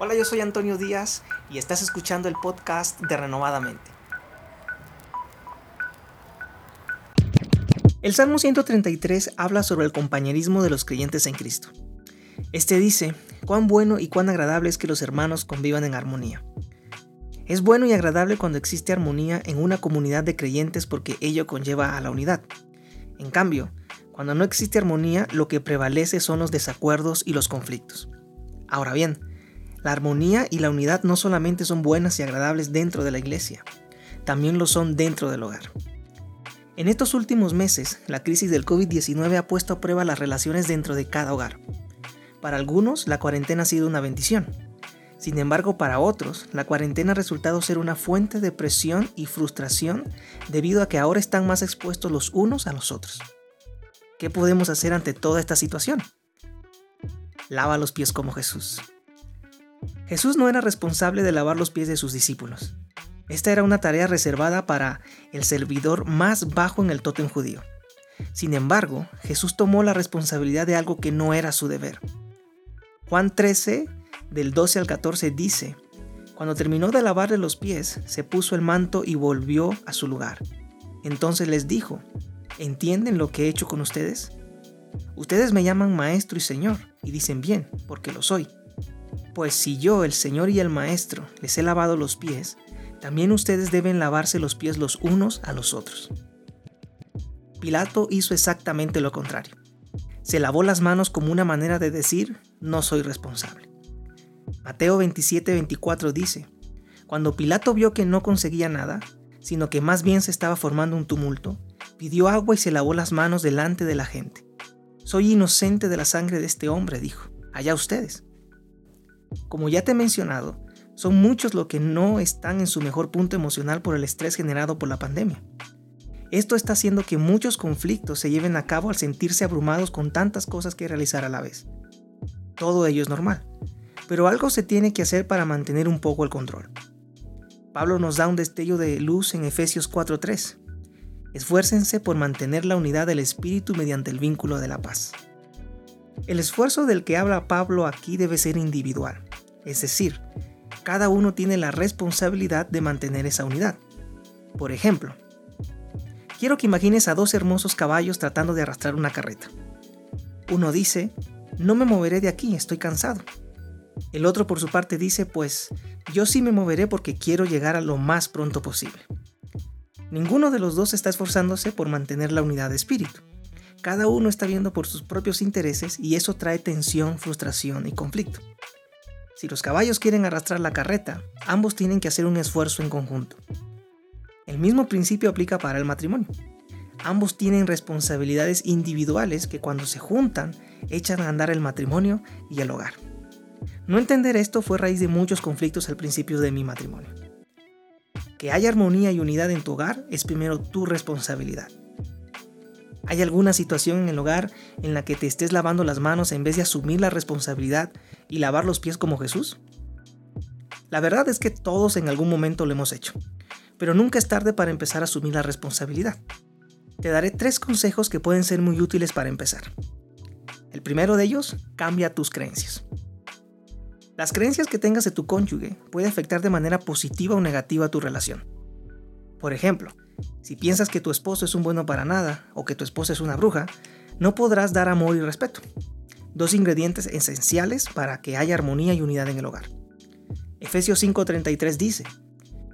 Hola, yo soy Antonio Díaz y estás escuchando el podcast de Renovadamente. El Salmo 133 habla sobre el compañerismo de los creyentes en Cristo. Este dice, cuán bueno y cuán agradable es que los hermanos convivan en armonía. Es bueno y agradable cuando existe armonía en una comunidad de creyentes porque ello conlleva a la unidad. En cambio, cuando no existe armonía, lo que prevalece son los desacuerdos y los conflictos. Ahora bien, la armonía y la unidad no solamente son buenas y agradables dentro de la iglesia, también lo son dentro del hogar. En estos últimos meses, la crisis del COVID-19 ha puesto a prueba las relaciones dentro de cada hogar. Para algunos, la cuarentena ha sido una bendición. Sin embargo, para otros, la cuarentena ha resultado ser una fuente de presión y frustración debido a que ahora están más expuestos los unos a los otros. ¿Qué podemos hacer ante toda esta situación? Lava los pies como Jesús. Jesús no era responsable de lavar los pies de sus discípulos. Esta era una tarea reservada para el servidor más bajo en el tótem judío. Sin embargo, Jesús tomó la responsabilidad de algo que no era su deber. Juan 13, del 12 al 14 dice, Cuando terminó de lavarle los pies, se puso el manto y volvió a su lugar. Entonces les dijo, ¿entienden lo que he hecho con ustedes? Ustedes me llaman maestro y señor, y dicen bien, porque lo soy. Pues si yo, el Señor y el Maestro, les he lavado los pies, también ustedes deben lavarse los pies los unos a los otros. Pilato hizo exactamente lo contrario. Se lavó las manos como una manera de decir, no soy responsable. Mateo 27-24 dice, Cuando Pilato vio que no conseguía nada, sino que más bien se estaba formando un tumulto, pidió agua y se lavó las manos delante de la gente. Soy inocente de la sangre de este hombre, dijo. Allá ustedes. Como ya te he mencionado, son muchos los que no están en su mejor punto emocional por el estrés generado por la pandemia. Esto está haciendo que muchos conflictos se lleven a cabo al sentirse abrumados con tantas cosas que realizar a la vez. Todo ello es normal, pero algo se tiene que hacer para mantener un poco el control. Pablo nos da un destello de luz en Efesios 4:3. Esfuércense por mantener la unidad del espíritu mediante el vínculo de la paz. El esfuerzo del que habla Pablo aquí debe ser individual, es decir, cada uno tiene la responsabilidad de mantener esa unidad. Por ejemplo, quiero que imagines a dos hermosos caballos tratando de arrastrar una carreta. Uno dice, no me moveré de aquí, estoy cansado. El otro por su parte dice, pues yo sí me moveré porque quiero llegar a lo más pronto posible. Ninguno de los dos está esforzándose por mantener la unidad de espíritu. Cada uno está viendo por sus propios intereses y eso trae tensión, frustración y conflicto. Si los caballos quieren arrastrar la carreta, ambos tienen que hacer un esfuerzo en conjunto. El mismo principio aplica para el matrimonio. Ambos tienen responsabilidades individuales que cuando se juntan echan a andar el matrimonio y el hogar. No entender esto fue raíz de muchos conflictos al principio de mi matrimonio. Que haya armonía y unidad en tu hogar es primero tu responsabilidad. ¿Hay alguna situación en el hogar en la que te estés lavando las manos en vez de asumir la responsabilidad y lavar los pies como Jesús? La verdad es que todos en algún momento lo hemos hecho, pero nunca es tarde para empezar a asumir la responsabilidad. Te daré tres consejos que pueden ser muy útiles para empezar. El primero de ellos, cambia tus creencias. Las creencias que tengas de tu cónyuge puede afectar de manera positiva o negativa tu relación. Por ejemplo, si piensas que tu esposo es un bueno para nada o que tu esposa es una bruja, no podrás dar amor y respeto. Dos ingredientes esenciales para que haya armonía y unidad en el hogar. Efesios 5:33 dice,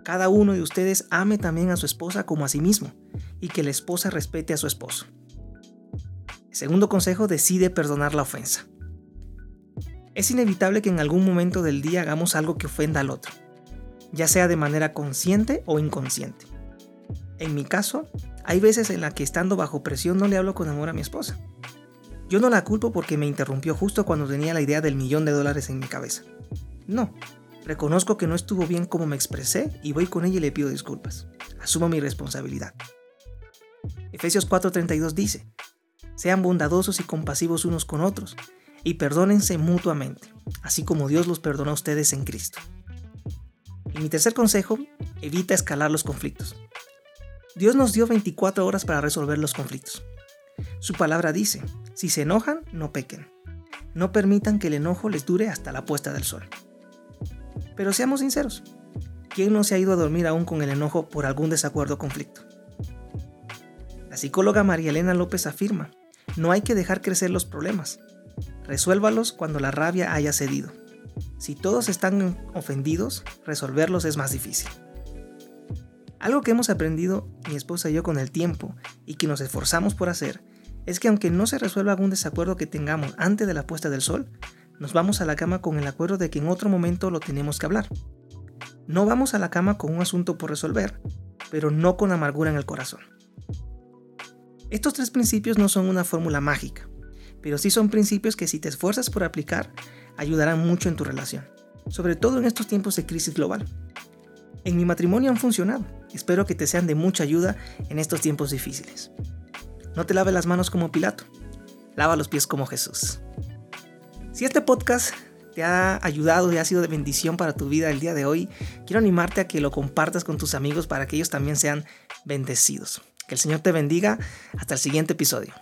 Cada uno de ustedes ame también a su esposa como a sí mismo, y que la esposa respete a su esposo. segundo consejo, decide perdonar la ofensa. Es inevitable que en algún momento del día hagamos algo que ofenda al otro, ya sea de manera consciente o inconsciente. En mi caso, hay veces en la que estando bajo presión no le hablo con amor a mi esposa. Yo no la culpo porque me interrumpió justo cuando tenía la idea del millón de dólares en mi cabeza. No, reconozco que no estuvo bien como me expresé y voy con ella y le pido disculpas. Asumo mi responsabilidad. Efesios 4:32 dice, sean bondadosos y compasivos unos con otros y perdónense mutuamente, así como Dios los perdona a ustedes en Cristo. Y mi tercer consejo, evita escalar los conflictos. Dios nos dio 24 horas para resolver los conflictos. Su palabra dice, si se enojan, no pequen. No permitan que el enojo les dure hasta la puesta del sol. Pero seamos sinceros, ¿quién no se ha ido a dormir aún con el enojo por algún desacuerdo o conflicto? La psicóloga María Elena López afirma, no hay que dejar crecer los problemas, resuélvalos cuando la rabia haya cedido. Si todos están ofendidos, resolverlos es más difícil. Algo que hemos aprendido mi esposa y yo con el tiempo y que nos esforzamos por hacer es que aunque no se resuelva algún desacuerdo que tengamos antes de la puesta del sol, nos vamos a la cama con el acuerdo de que en otro momento lo tenemos que hablar. No vamos a la cama con un asunto por resolver, pero no con amargura en el corazón. Estos tres principios no son una fórmula mágica, pero sí son principios que si te esfuerzas por aplicar, ayudarán mucho en tu relación, sobre todo en estos tiempos de crisis global. En mi matrimonio han funcionado, espero que te sean de mucha ayuda en estos tiempos difíciles. No te laves las manos como Pilato, lava los pies como Jesús. Si este podcast te ha ayudado y ha sido de bendición para tu vida el día de hoy, quiero animarte a que lo compartas con tus amigos para que ellos también sean bendecidos. Que el Señor te bendiga. Hasta el siguiente episodio.